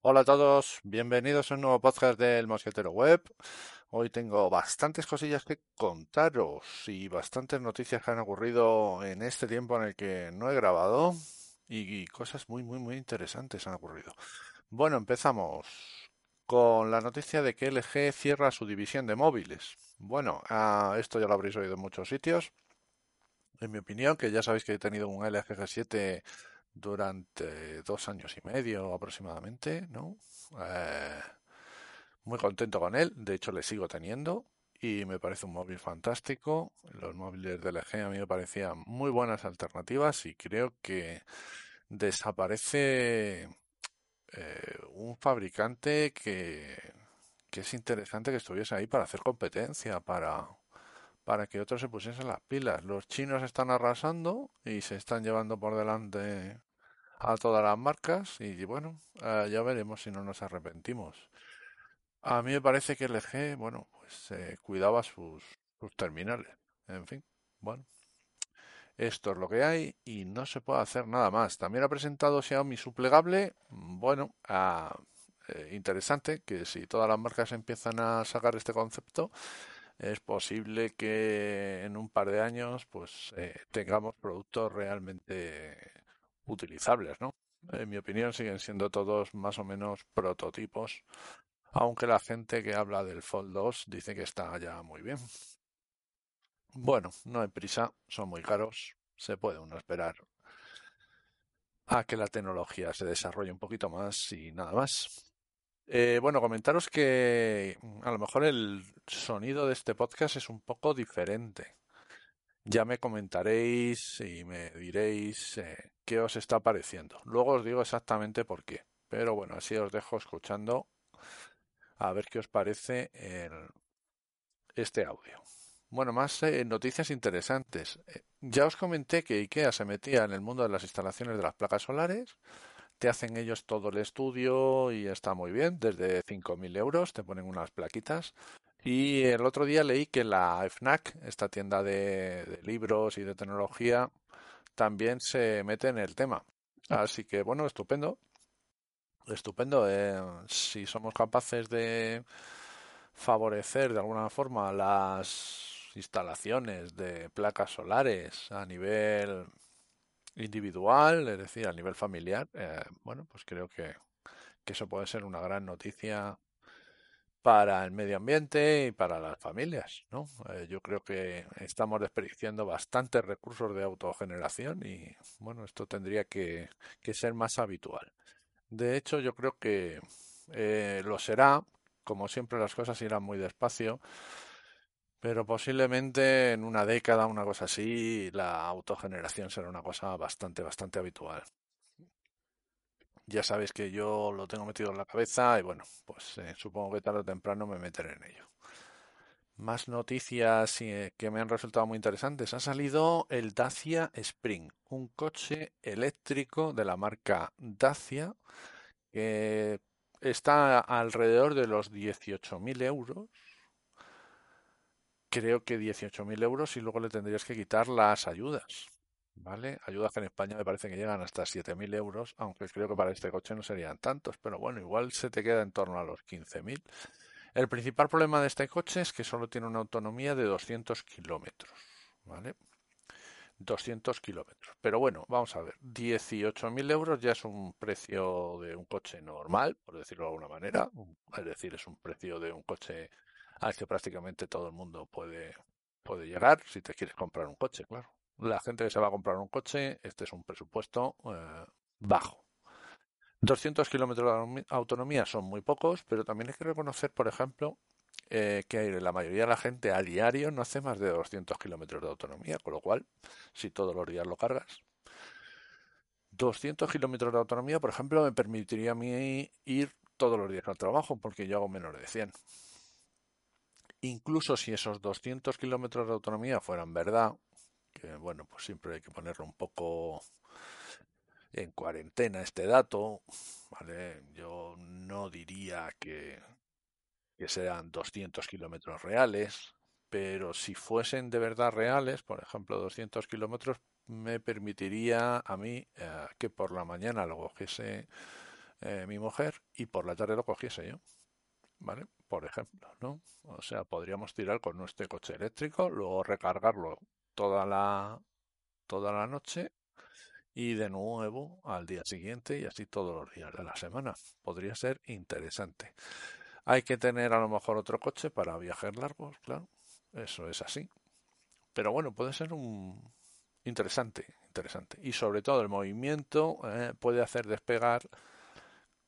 Hola a todos, bienvenidos a un nuevo podcast del Mosquetero Web. Hoy tengo bastantes cosillas que contaros y bastantes noticias que han ocurrido en este tiempo en el que no he grabado y cosas muy, muy, muy interesantes han ocurrido. Bueno, empezamos con la noticia de que LG cierra su división de móviles. Bueno, esto ya lo habréis oído en muchos sitios. En mi opinión, que ya sabéis que he tenido un LG G7 durante dos años y medio aproximadamente, ¿no? Eh, muy contento con él, de hecho le sigo teniendo y me parece un móvil fantástico. Los móviles de LG a mí me parecían muy buenas alternativas y creo que desaparece eh, un fabricante que, que es interesante que estuviese ahí para hacer competencia, para, para que otros se pusiesen las pilas. Los chinos están arrasando y se están llevando por delante a todas las marcas y bueno, eh, ya veremos si no nos arrepentimos. A mí me parece que LG, bueno, pues eh, cuidaba sus, sus terminales. En fin, bueno. Esto es lo que hay y no se puede hacer nada más. También ha presentado Xiaomi su plegable. Bueno, ah, eh, interesante que si todas las marcas empiezan a sacar este concepto, es posible que en un par de años pues tengamos productos realmente utilizables, ¿no? En mi opinión siguen siendo todos más o menos prototipos, aunque la gente que habla del Fold 2 dice que está ya muy bien. Bueno, no hay prisa, son muy caros, se puede uno esperar a que la tecnología se desarrolle un poquito más y nada más. Eh, bueno, comentaros que a lo mejor el sonido de este podcast es un poco diferente. Ya me comentaréis y me diréis eh, qué os está pareciendo. Luego os digo exactamente por qué. Pero bueno, así os dejo escuchando a ver qué os parece este audio. Bueno, más eh, noticias interesantes. Eh, ya os comenté que IKEA se metía en el mundo de las instalaciones de las placas solares. Te hacen ellos todo el estudio y está muy bien. Desde 5.000 euros te ponen unas plaquitas y el otro día leí que la FNAC, esta tienda de, libros y de tecnología, también se mete en el tema. Así que bueno, estupendo. Estupendo. Eh, si somos capaces de favorecer de alguna forma las instalaciones de placas solares a nivel individual, es decir, a nivel familiar, eh, bueno, pues creo que, que eso puede ser una gran noticia para el medio ambiente y para las familias, ¿no? Eh, yo creo que estamos desperdiciando bastantes recursos de autogeneración y, bueno, esto tendría que, ser más habitual. De hecho, yo creo que eh, lo será, como siempre las cosas irán muy despacio, pero posiblemente en una década, una cosa así, la autogeneración será una cosa bastante, bastante habitual. Ya sabéis que yo lo tengo metido en la cabeza y bueno, pues eh, supongo que tarde o temprano me meteré en ello. Más noticias eh, que me han resultado muy interesantes. Ha salido el Dacia Spring, un coche eléctrico de la marca Dacia que está alrededor de los 18.000 euros. Creo que 18.000 euros y luego le tendrías que quitar las ayudas. ¿Vale? Ayudas que en España me parece que llegan hasta 7.000 euros, aunque creo que para este coche no serían tantos, pero bueno, igual se te queda en torno a los 15.000. El principal problema de este coche es que solo tiene una autonomía de 200 kilómetros, ¿vale? 200 kilómetros. Pero bueno, vamos a ver, 18.000 euros ya es un precio de un coche normal, por decirlo de alguna manera, es decir, es un precio de un coche al que prácticamente todo el mundo puede, puede llegar si te quieres comprar un coche, claro la gente que se va a comprar un coche, este es un presupuesto eh, bajo. 200 kilómetros de autonomía son muy pocos, pero también hay que reconocer, por ejemplo, eh, que la mayoría de la gente a diario no hace más de 200 kilómetros de autonomía, con lo cual, si todos los días lo cargas, 200 kilómetros de autonomía, por ejemplo, me permitiría a mí ir todos los días al trabajo porque yo hago menos de 100. Incluso si esos 200 kilómetros de autonomía fueran verdad, bueno, pues siempre hay que ponerlo un poco en cuarentena este dato, ¿vale? Yo no diría que, que sean 200 kilómetros reales, pero si fuesen de verdad reales, por ejemplo 200 kilómetros, me permitiría a mí eh, que por la mañana lo cogiese eh, mi mujer y por la tarde lo cogiese yo. ¿Vale? Por ejemplo, ¿no? O sea, podríamos tirar con nuestro coche eléctrico, luego recargarlo toda la toda la noche y de nuevo al día siguiente y así todos los días de la semana. Podría ser interesante. Hay que tener a lo mejor otro coche para viajes largos, claro. Eso es así. Pero bueno, puede ser un interesante, interesante. Y sobre todo el movimiento eh, puede hacer despegar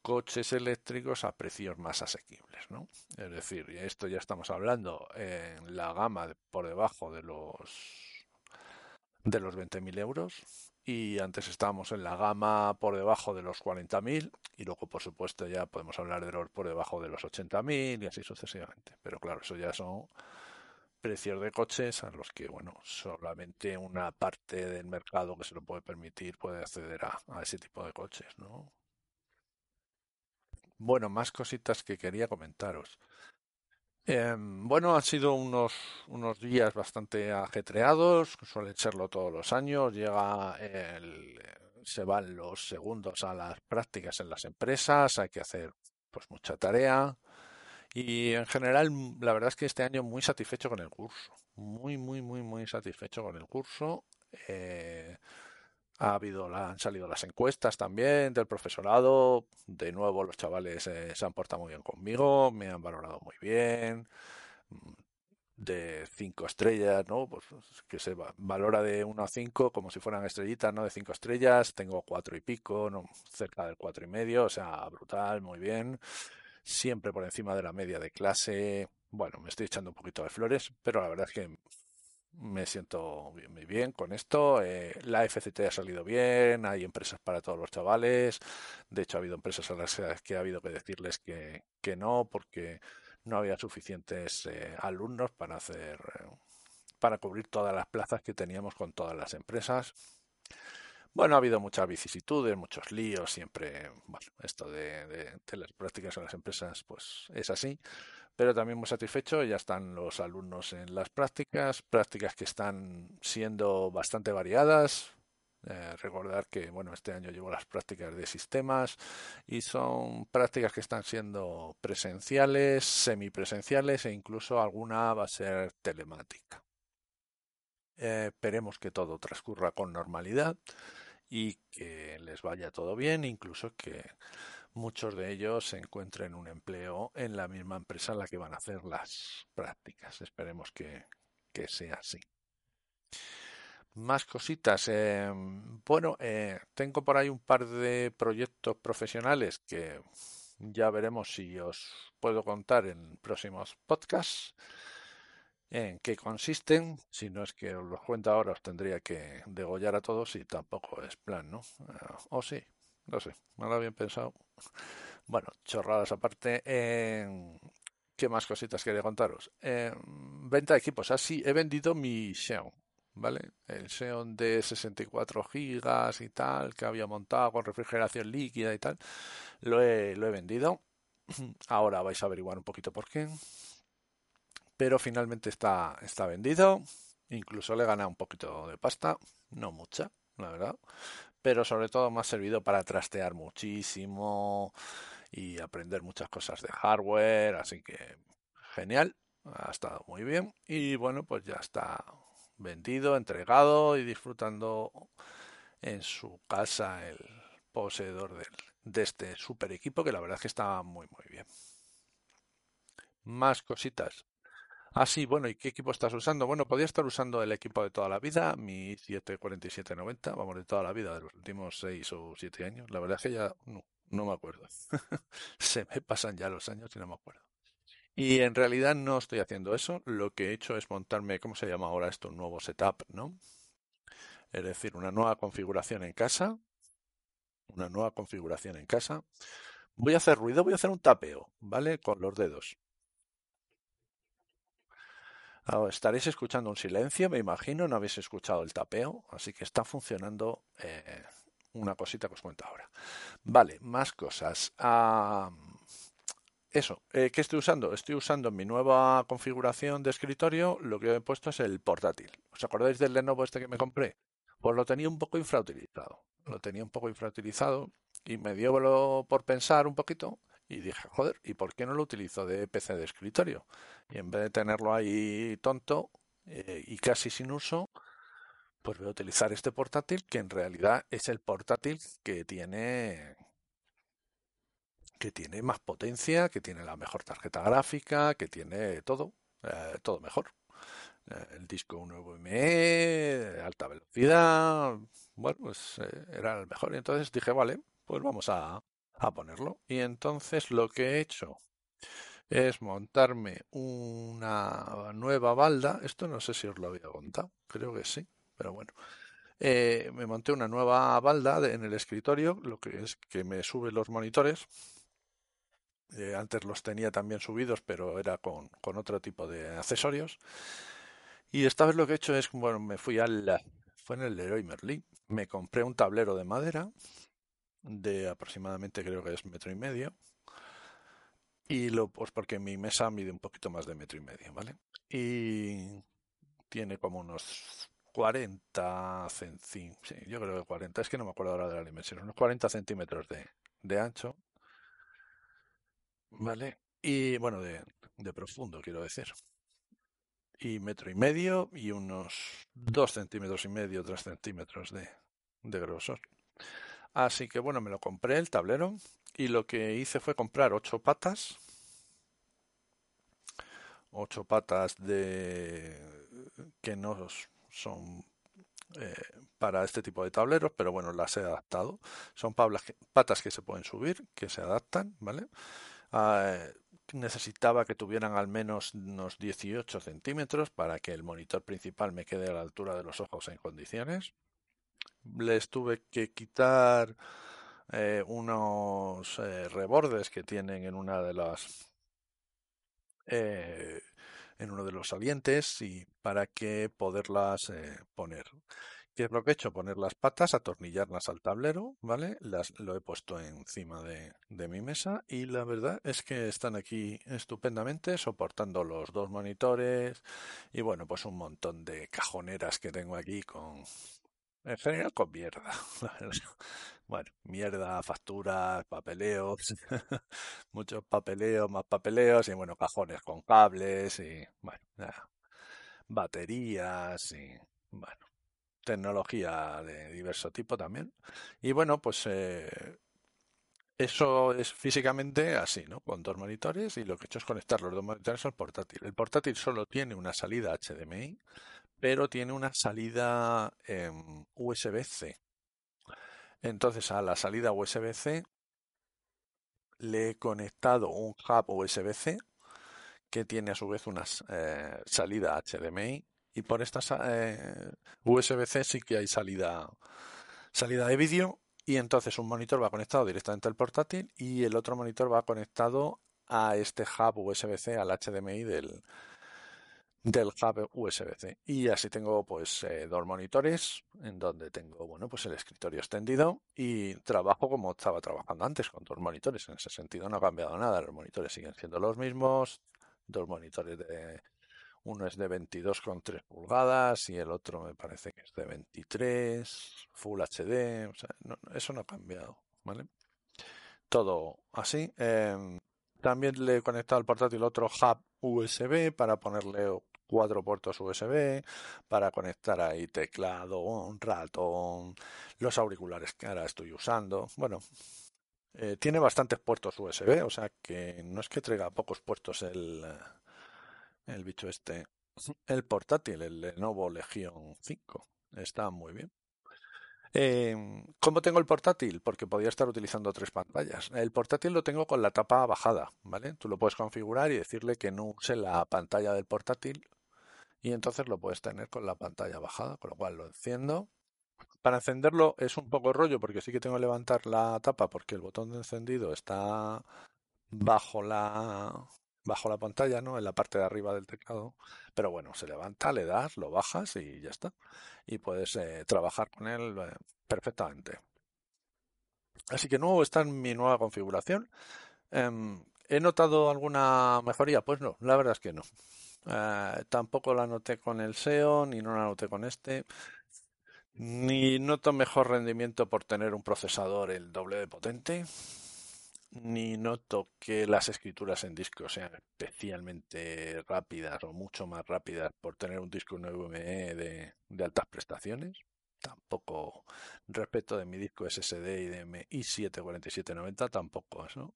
coches eléctricos a precios más asequibles, ¿no? Es decir, esto ya estamos hablando en la gama por debajo de los de los 20.000 euros y antes estábamos en la gama por debajo de los 40.000 y luego por supuesto ya podemos hablar de los por debajo de los 80.000 y así sucesivamente. Pero claro, eso ya son precios de coches a los que, bueno, solamente una parte del mercado que se lo puede permitir puede acceder a, a ese tipo de coches, ¿no? Bueno, más cositas que quería comentaros. Em, bueno, han sido unos, unos días bastante ajetreados, suelen serlo todos los años. Llega el, se van los segundos a las prácticas en las empresas, hay que hacer pues mucha tarea. Y en general, la verdad es que este año muy satisfecho con el curso. Muy, muy, muy, muy satisfecho con el curso. Eh, ha habido, han salido las encuestas también del profesorado. De nuevo, los chavales eh, se han portado muy bien conmigo, me han valorado muy bien. Mm, de cinco estrellas, ¿no? Pues que se valora de 1 a 5 como si fueran estrellitas, ¿no? De cinco estrellas, tengo cuatro y pico, ¿no? Cerca del cuatro y medio, o sea, brutal, muy bien siempre por encima de la media de clase. Bueno, me estoy echando un poquito de flores, pero la verdad es que me siento muy bien con esto. Eh, la FCT ha salido bien, hay empresas para todos los chavales. De hecho, ha habido empresas a las que ha habido que decirles que, que no, porque no había suficientes eh, alumnos para hacer, para cubrir todas las plazas que teníamos con todas las empresas. Bueno, ha habido muchas vicisitudes, muchos líos, siempre, bueno, esto de, de, las prácticas en las empresas, pues es así, pero también muy satisfecho, ya están los alumnos en las prácticas, prácticas que están siendo bastante variadas. Eh, recordar que, bueno, este año llevo las prácticas de sistemas y son prácticas que están siendo presenciales, semipresenciales e incluso alguna va a ser telemática. Eh, esperemos que todo transcurra con normalidad y que les vaya todo bien, incluso que muchos de ellos se encuentren un empleo en la misma empresa en la que van a hacer las prácticas. Esperemos que, que sea así. Más cositas. Eh, bueno, eh, tengo por ahí un par de proyectos profesionales que ya veremos si os puedo contar en próximos podcasts en qué consisten. Si no es que os los cuento ahora, os tendría que degollar a todos y tampoco es plan, ¿no? Eh, o sí, no sé, no lo había pensado. Bueno, chorradas aparte. ¿Qué más cositas quería contaros? venta de equipos. Así, he vendido mi Xeon, ¿vale? El Xeon de 64 gigas y tal, que había montado con refrigeración líquida y tal. Lo he, lo he vendido. Ahora vais a averiguar un poquito por qué pero finalmente está, está vendido. Incluso le gana un poquito de pasta, no mucha, la verdad, pero sobre todo me ha servido para trastear muchísimo y aprender muchas cosas de hardware, así que genial, ha estado muy bien y bueno, pues ya está vendido, entregado y disfrutando en su casa el poseedor de este super equipo que la verdad es que está muy muy bien. Más cositas. Ah, sí, bueno, ¿y qué equipo estás usando? Bueno, podría estar usando el equipo de toda la vida, mi 74790, vamos, de toda la vida, de los últimos 6 o 7 años. La verdad es que ya no, no me acuerdo. Se me pasan ya los años y no me acuerdo. Y en realidad no estoy haciendo eso. Lo que he hecho es montarme, ¿cómo se llama ahora esto? Un nuevo setup, ¿no? Es decir, una nueva configuración en casa. Una nueva configuración en casa Voy a hacer ruido, voy a hacer un tapeo, ¿vale? Con los dedos. Ahora, estaréis escuchando un silencio, me imagino, no habéis escuchado el tapeo, así que está funcionando eh, una cosita que os cuento ahora. Vale, más cosas. Ah, eso, eh, ¿qué estoy usando? Estoy usando en mi nueva configuración de escritorio, lo que he puesto es el portátil. ¿Os acordáis del Lenovo este que me compré? Pues lo tenía un poco infrautilizado. Lo tenía un poco infrautilizado y me dio por pensar un poquito y dije, joder, ¿y por qué no lo utilizo de PC de escritorio? Y en vez de tenerlo ahí tonto eh, y casi sin uso, pues voy a utilizar este portátil que en realidad es el portátil que tiene que tiene más potencia, que tiene la mejor tarjeta gráfica, que tiene todo, eh, todo mejor. Eh, el disco nuevo ME, alta velocidad, bueno, pues era el mejor. Y entonces dije, vale, pues vamos a, a ponerlo. Y entonces lo que he hecho es montarme una nueva balda. Esto no sé si os lo había contado, creo que sí, pero bueno. me monté una nueva balda en el escritorio, lo que es que me sube los monitores eh, antes los tenía también subidos, pero era con, con, otro tipo de accesorios. Y esta vez lo que he hecho es, bueno, me fui al... Fue en el Leroy Merlin. Me compré un tablero de madera de aproximadamente creo que es metro y medio. Y lo, pues porque mi mesa mide un poquito más de metro y medio, ¿vale? Y tiene como unos 40 centímetros, yo creo que 40, es que no me acuerdo ahora de la dimensión, unos 40 centímetros de, de ancho ¿vale? Y bueno, de, de profundo, quiero decir. Y metro y medio y unos dos centímetros y medio, tres centímetros de, de grosor. Así que bueno, me lo compré el tablero y lo que hice fue comprar ocho patas. Ocho patas de que no son eh, para este tipo de tableros, pero bueno, las he adaptado. Son patas que se pueden subir, que se adaptan, ¿vale? Ah, necesitaba que tuvieran al menos unos 18 centímetros para que el monitor principal me quede a la altura de los ojos en condiciones. Les tuve que quitar eh, unos eh, rebordes que tienen en una de las eh, en uno de los salientes y para que poderlas poner. ¿Qué es lo que he hecho? Poner las patas, atornillarlas al tablero, ¿vale? Las, lo he puesto encima de, de mi mesa y la verdad es que están aquí estupendamente soportando los dos monitores y bueno, pues un montón de cajoneras que tengo aquí con, en general con mierda. Bueno, mierda, facturas, papeleos, muchos papeleos, más papeleos y bueno, cajones con cables y bueno, baterías y bueno, tecnología de diverso tipo también. Y bueno, pues eh, eso es físicamente así, ¿no? Con dos monitores y lo que he hecho es conectar los dos monitores al portátil. El portátil solo tiene una salida HDMI, pero tiene una salida USB-C. Entonces a la salida USB-C le he conectado un hub USB-C que tiene a su vez una eh, salida HDMI y por esta eh, USB-C sí que hay salida, salida de vídeo y entonces un monitor va conectado directamente al portátil y el otro monitor va conectado a este hub USB-C, al HDMI del, del hub USB-C. Y así tengo pues eh, dos monitores en donde tengo bueno pues el escritorio extendido y trabajo como estaba trabajando antes con dos monitores. En ese sentido no ha cambiado nada, los monitores siguen siendo los mismos, dos monitores de uno es de 22,3 pulgadas y el otro me parece que es de 23, Full HD, o sea, eso no ha cambiado, ¿vale? Todo así. Em, también le he conectado al portátil otro hub USB para ponerle cuatro puertos USB, para conectar ahí teclado, un ratón, los auriculares que ahora estoy usando. Bueno, eh, tiene bastantes puertos USB, o sea que no es que traiga pocos puertos el el bicho este, el portátil, el Lenovo Legion 5. Está muy bien. Eh, ¿Cómo tengo el portátil? Porque podría estar utilizando tres pantallas. El portátil lo tengo con la tapa bajada, ¿vale? Tú lo puedes configurar y decirle que no use la pantalla del portátil y entonces lo puedes tener con la pantalla bajada, con lo cual lo enciendo para encenderlo es un poco rollo porque sí que tengo que levantar la tapa porque el botón de encendido está bajo la bajo la pantalla, ¿no? En la parte de arriba del teclado. Pero bueno, se levanta, le das, lo bajas y ya está. Y puedes eh, trabajar con él eh, perfectamente. Así que nuevo está en mi nueva configuración. Em, ¿He notado alguna mejoría? Pues no, la verdad es que no. Eh, tampoco la noté con el SEO, ni no la noté con este. Ni noto mejor rendimiento por tener un procesador el doble de potente ni noto que las escrituras en disco sean especialmente rápidas o mucho más rápidas por tener un disco NVMe de, de altas prestaciones. Tampoco respecto de mi disco SSD y de mi i7-4790, tampoco eso.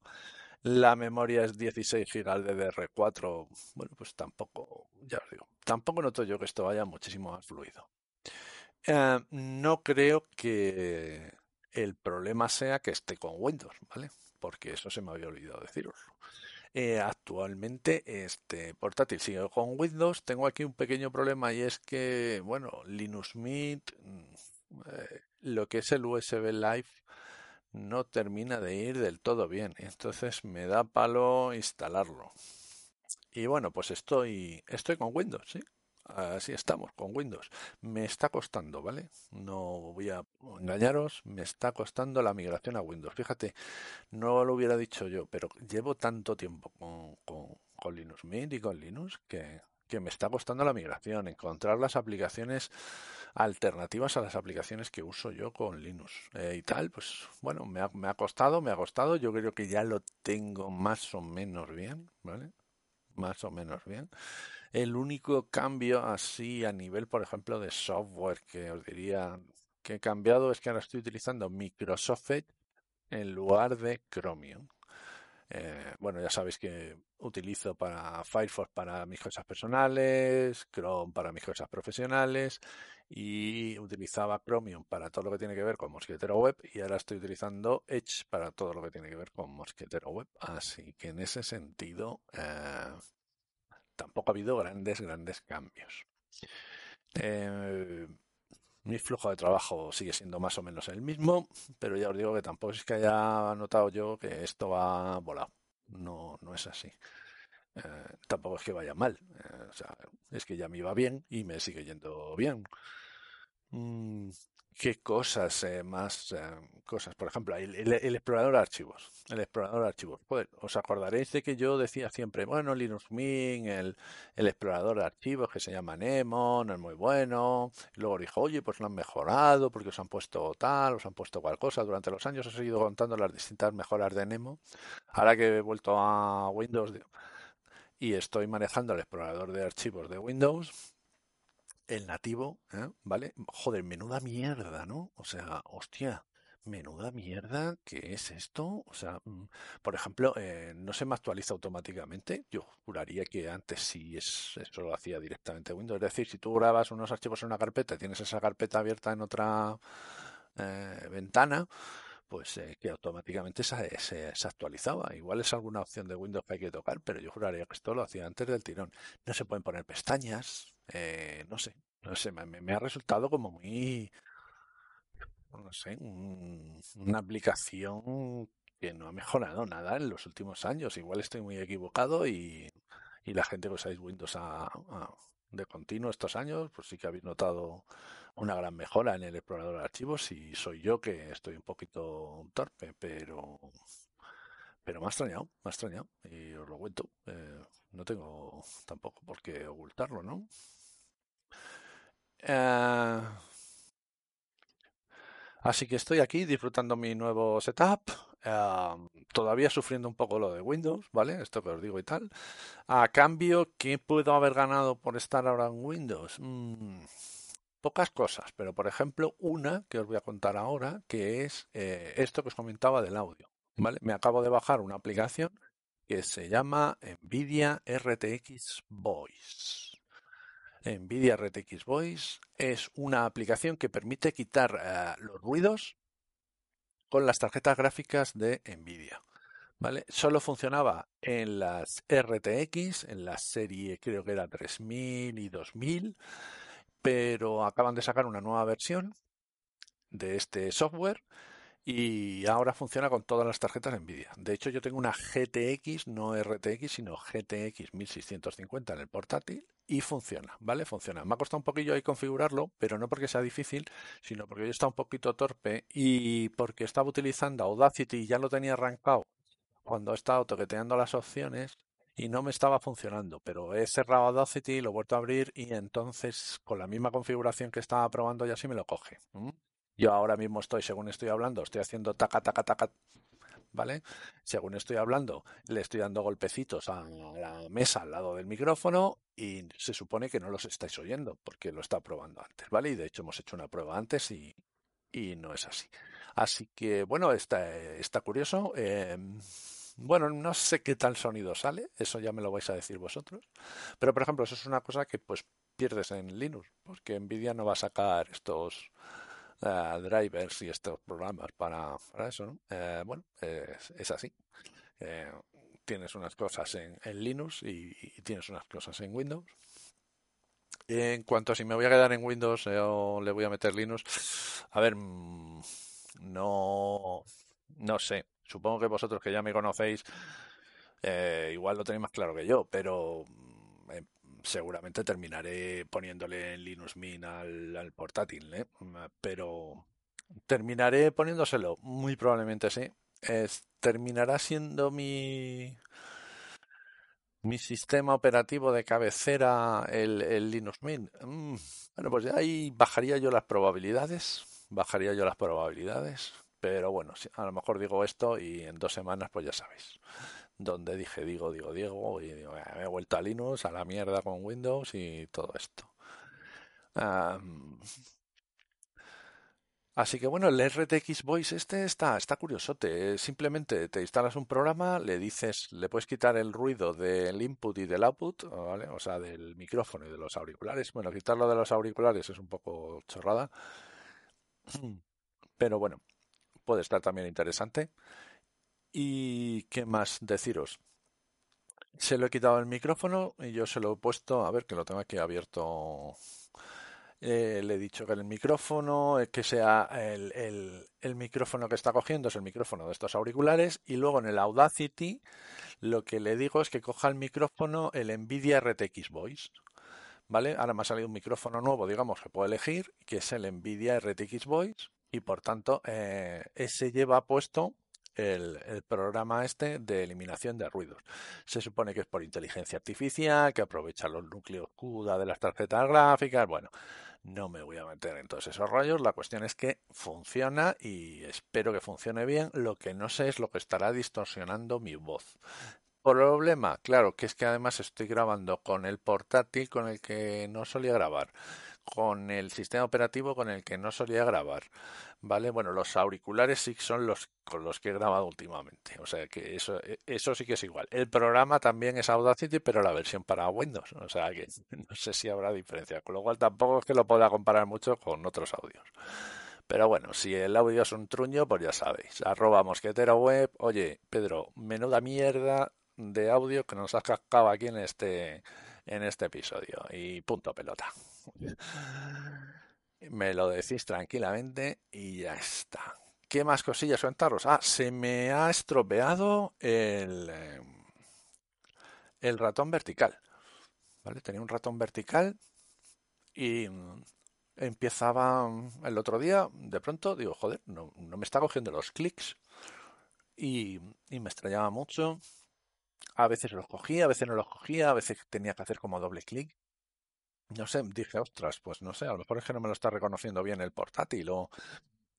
La memoria es 16 GB de DR4. Bueno, pues tampoco, ya os digo, tampoco noto yo que esto vaya muchísimo más fluido. Eh, no creo que el problema sea que esté con Windows, ¿vale? porque eso se me había olvidado deciroslo. Eh, actualmente este portátil sigue con Windows. Tengo aquí un pequeño problema y es que, bueno, Linux Mint, mm, eh, lo que es el USB Live, no termina de ir del todo bien. Entonces me da palo instalarlo. Y bueno, pues estoy, estoy con Windows, ¿sí? Así estamos, con Windows. Me está costando, ¿vale? No voy a engañaros, me está costando la migración a Windows. Fíjate, no lo hubiera dicho yo, pero llevo tanto tiempo con, con, Linux Mint y con Linux que, que me está costando la migración, encontrar las aplicaciones alternativas a las aplicaciones que uso yo con Linux eh, y tal, pues bueno, me ha, me ha costado, me ha costado, yo creo que ya lo tengo más o menos bien, ¿vale? Más o menos bien. El único cambio así a nivel, por ejemplo, de software que os diría que he cambiado es que ahora estoy utilizando Microsoft Edge en lugar de Chromium. Eh, bueno, ya sabéis que utilizo para Firefox para mis cosas personales, Chrome para mis cosas profesionales y utilizaba Chromium para todo lo que tiene que ver con Mosquetero Web y ahora estoy utilizando Edge para todo lo que tiene que ver con Mosquetero Web. Así que en ese sentido eh, tampoco ha habido grandes, grandes cambios. Eh, mi flujo de trabajo sigue siendo más o menos el mismo, pero ya os digo que tampoco es que haya notado yo que esto va volado. No, no es así. Eh, tampoco es que vaya mal. Eh, o sea, es que ya me iba bien y me sigue yendo bien. Mm, ¿Qué cosas eh, más? Eh, cosas, por ejemplo, el, explorador de archivos. El explorador de archivos. Pues, os acordaréis de que yo decía siempre, bueno, Linux Mint, el, el explorador de archivos que se llama Nemo, no es muy bueno. Y luego dijo, oye, pues lo han mejorado porque os han puesto tal, os han puesto cual cosa. Durante los años os he ido contando las distintas mejoras de Nemo. Ahora que he vuelto a Windows y estoy manejando el explorador de archivos de Windows, el nativo, ¿eh? ¿vale? Joder, menuda mierda, ¿no? O sea, hostia, menuda mierda, ¿qué es esto? O sea, mm, por ejemplo, eh, no se me actualiza automáticamente. Yo juraría que antes sí es, eso lo hacía directamente Windows. Es decir, si tú grabas unos archivos en una carpeta y tienes esa carpeta abierta en otra eh, ventana, pues que automáticamente se, se, actualizaba. Igual es alguna opción de Windows que hay que tocar, pero yo juraría que esto lo hacía antes del tirón. No se pueden poner pestañas, eh, no sé, no sé, me, ha resultado como muy, no sé, una aplicación que no ha mejorado nada en los últimos años. Igual estoy muy equivocado y, y la gente que usáis Windows de continuo estos años, pues sí que habéis notado una gran mejora en el explorador de archivos y soy yo que estoy un poquito torpe, pero pero me ha extrañado, me ha extrañado y os lo cuento. Eh, no tengo tampoco por qué ocultarlo, ¿no? Eh, así que estoy aquí disfrutando mi nuevo setup. Eh, todavía sufriendo un poco lo de Windows, ¿vale? Esto que os digo y tal. A cambio, ¿qué puedo haber ganado por estar ahora en Windows? Mm, pocas cosas, pero por ejemplo, una que os voy a contar ahora, que es eh, esto que os comentaba del audio, ¿vale? Me acabo de bajar una aplicación que se llama Nvidia RTX Voice. NVIDIA RTX Voice es una aplicación que permite quitar eh, los ruidos con las tarjetas gráficas de NVIDIA. ¿Vale? Solo funcionaba en las RTX, en la serie creo que era 3000 y 2000, pero acaban de sacar una nueva versión de este software y ahora funciona con todas las tarjetas Nvidia. De hecho, yo tengo una GTX, no RTX, sino GTX 1650 en el portátil y funciona, ¿vale? Funciona. Me ha costado un poquillo ahí configurarlo, pero no porque sea difícil, sino porque yo estaba un poquito torpe y porque estaba utilizando Audacity y ya lo tenía arrancado cuando he estado toqueteando las opciones y no me estaba funcionando, pero he cerrado Audacity, lo he vuelto a abrir y entonces con la misma configuración que estaba probando ya sí me lo coge. Yo ahora mismo estoy, según estoy hablando, estoy haciendo taca, taca, taca, ¿vale? Según estoy hablando, le estoy dando golpecitos a la mesa al lado del micrófono y se supone que no los estáis oyendo porque lo está probando antes, ¿vale? Y de hecho hemos hecho una prueba antes y, y no es así. Así que, bueno, está, está curioso. Em, bueno, no sé qué tal sonido sale, eso ya me lo vais a decir vosotros. Pero, por ejemplo, eso es una cosa que pues pierdes en Linux, porque Nvidia no va a sacar estos drivers y estos programas para, para eso, ¿no? Eh, bueno, es así. Eh, tienes unas cosas en, Linux y, tienes unas cosas en Windows. En cuanto a si me voy a quedar en Windows eh, o le voy a meter Linux, a ver, mm, no, no sé. Supongo que vosotros que ya me conocéis, igual lo tenéis más claro que yo, pero seguramente terminaré poniéndole en Linux Mint al, portátil, ¿eh? pero terminaré poniéndoselo, muy probablemente sí. terminará siendo mi mi sistema operativo de cabecera el, Linux Mint. Mm, bueno, pues ahí bajaría yo las probabilidades, bajaría yo las probabilidades, pero bueno, a lo mejor digo esto y en dos semanas pues ya sabéis donde dije digo, digo, Diego, y digo, me he vuelto a Linux, a la mierda con Windows y todo esto. así que bueno, el RTX Voice este está, está curiosote. Simplemente te instalas un programa, le dices, le puedes quitar el ruido del input y del output, ¿vale? O sea, del micrófono y de los auriculares. Bueno, quitarlo de los auriculares es un poco chorrada. Pero bueno, puede estar también interesante. ¿Y qué más deciros? Se lo he quitado el micrófono y yo se lo he puesto, a ver que lo tengo aquí abierto. Eh, le he dicho que el micrófono, eh, que sea el, micrófono que está cogiendo, es el micrófono de estos auriculares. Y luego en el Audacity lo que le digo es que coja el micrófono, el Nvidia RTX Voice. ¿Vale? Ahora me ha salido un micrófono nuevo, digamos, que puedo elegir, que es el Nvidia RTX Voice. Y por tanto, eh, ese lleva puesto el, programa este de eliminación de ruidos. Se supone que es por inteligencia artificial, que aprovecha los núcleos CUDA de las tarjetas gráficas. Bueno, no me voy a meter en todos esos rollos. La cuestión es que funciona y espero que funcione bien. Lo que no sé es lo que estará distorsionando mi voz. Problema, claro, que es que además estoy grabando con el portátil con el que no solía grabar con el sistema operativo con el que no solía grabar. ¿Vale? Bueno, los auriculares sí son los con los que he grabado últimamente. O sea que eso, eso sí que es igual. El programa también es Audacity, pero la versión para Windows. O sea que no sé si habrá diferencia. Con lo cual tampoco es que lo pueda comparar mucho con otros audios. Pero bueno, si el audio es un truño, pues ya sabéis. Arroba mosquetero web. Oye, Pedro, menuda mierda de audio que nos has cascado aquí en este, en este episodio. Y punto pelota. Me lo decís tranquilamente y ya está. ¿Qué más cosillas contaros? Ah, se me ha estropeado el, eh, el ratón vertical. ¿Vale? Tenía un ratón vertical y empezaba el otro día, de pronto digo, joder, no, me está cogiendo los clics y, y, me extrañaba mucho. A veces los cogía, a veces no los cogía, a veces tenía que hacer como doble clic no sé, dije, ostras, pues no sé, a lo mejor es que no me lo está reconociendo bien el portátil o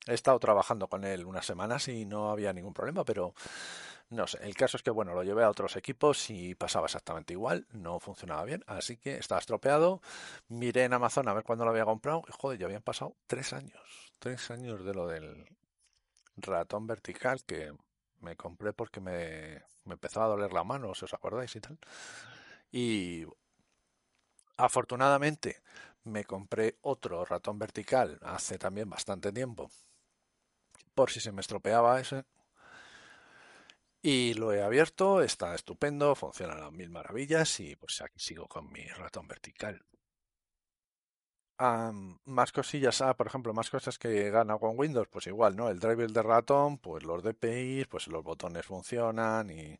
he estado trabajando con él unas semanas y no había ningún problema, pero no sé, el caso es que bueno, lo llevé a otros equipos y pasaba exactamente igual, no funcionaba bien, así que estaba estropeado, miré en Amazon a ver cuándo lo había comprado y joder, ya habían pasado tres años, tres años de lo del ratón vertical que me compré porque me, me empezaba a doler la mano, si os acordáis y tal. Y Afortunadamente me compré otro ratón vertical hace también bastante tiempo, por si se me estropeaba ese. Y lo he abierto, está estupendo, funciona a las mil maravillas y pues aquí sigo con mi ratón vertical. más cosillas, ah, por ejemplo, más cosas que gana con Windows, pues igual, ¿no? El driver de ratón, pues los DPI, pues los botones funcionan y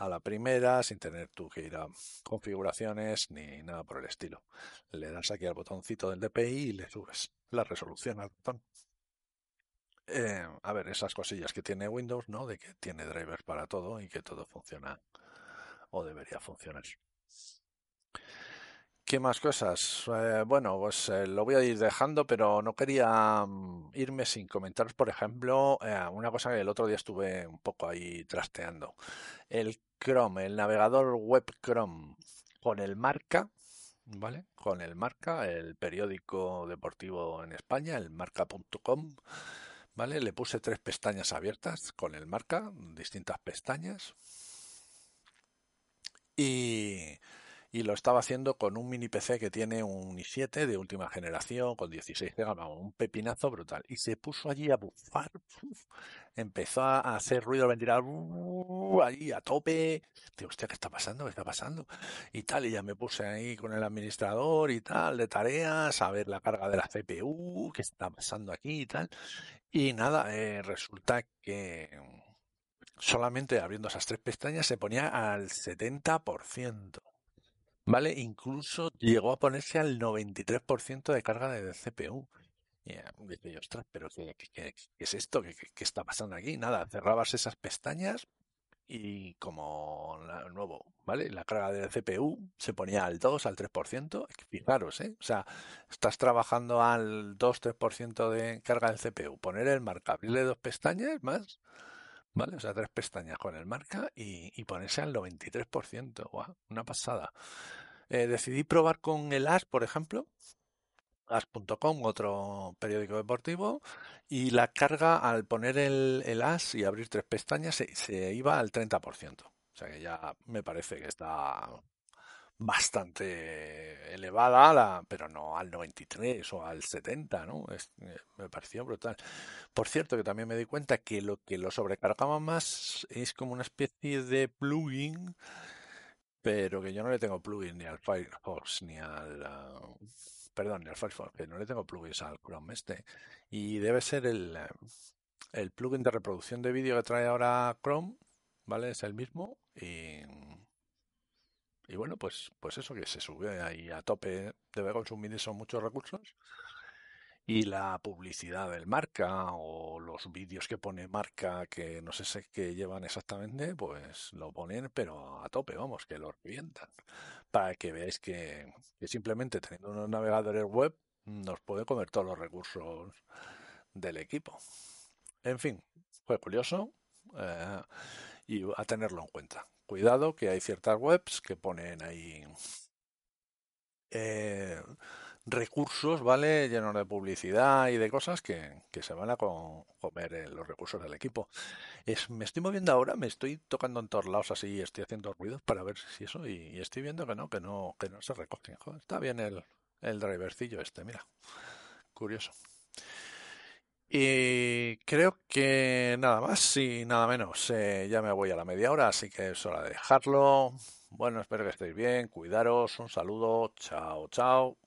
a la primera, sin tener tú que ir a configuraciones ni nada por el estilo. Le das aquí al botoncito del DPI y le subes la resolución al botón. Eh, a ver, esas cosillas que tiene Windows, ¿no? De que tiene drivers para todo y que todo funciona o debería funcionar. ¿Qué más cosas? Eh, bueno, pues eh, lo voy a ir dejando, pero no quería mm, irme sin comentaros, por ejemplo, una cosa que el otro día estuve un poco ahí trasteando. El Chrome, el navegador web Chrome con el marca, ¿vale? Con el marca, el periódico deportivo en España, el marca.com, ¿vale? Le puse tres pestañas abiertas con el marca, distintas pestañas. Y y lo estaba haciendo con un mini PC que tiene un i7 de última generación con 16 GB, un pepinazo brutal. Y se puso allí a bufar, empezó a hacer ruido al ventilador, allí a tope. Digo, hostia, ¿qué está pasando? ¿Qué está pasando? Y tal, y ya me puse ahí con el administrador y tal, de tareas, a ver la carga de la CPU, qué está pasando aquí y tal. Y nada, eh, resulta que solamente abriendo esas tres pestañas se ponía al 70%. ¿Vale? Incluso llegó a ponerse al 93% de carga de CPU. Y dije yo, ostras, pero ¿qué, es esto? ¿Qué, está pasando aquí? Nada, cerrabas esas pestañas y como nuevo, ¿vale? La carga de CPU se ponía al 2, al 3%. Fijaros, ¿eh? O sea, estás trabajando al 2-3% de carga del CPU. Poner el marca, abrirle dos pestañas más, ¿vale? O sea, tres pestañas con el marca y, ponerse al 93%. ¡Guau! Una pasada. Eh, decidí probar con el AS, por ejemplo, as.com, otro periódico deportivo, y la carga al poner el, el AS y abrir tres pestañas se, iba al 30%. O sea que ya me parece que está bastante elevada, la, pero no al 93 o al 70, ¿no? Eh, me pareció brutal. Por cierto, que también me di cuenta que lo que lo sobrecargaba más es como una especie de plugin pero que yo no le tengo plugin ni al Firefox ni al ah, perdón, ni al Firefox, que no le tengo plugins al Chrome este y debe ser el el plugin de reproducción de vídeo que trae ahora Chrome, ¿vale? Es el mismo y y bueno, pues pues eso que se sube ahí a tope, debe consumir eso muchos recursos y la publicidad del marca o los vídeos que pone marca que no sé qué llevan exactamente, pues lo ponen pero a tope, vamos, que lo revientan. Para que veáis que, simplemente teniendo unos navegadores web nos puede comer todos los recursos del equipo. En fin, fue curioso eh, y a tenerlo en cuenta. Cuidado que hay ciertas webs que ponen ahí... Eh, recursos, ¿vale? Llenos de publicidad y de cosas que, se van a comer los recursos del equipo. Es, me estoy moviendo ahora, me estoy tocando en todos lados así, estoy haciendo ruidos para ver si eso, y, estoy viendo que no, que no, que no se recogen. está bien el, el drivercillo este, mira. Curioso. Y creo que nada más y nada menos. Eh, ya me voy a la media hora, así que es hora de dejarlo. Bueno, espero que estéis bien, cuidaros, un saludo, chao, chao.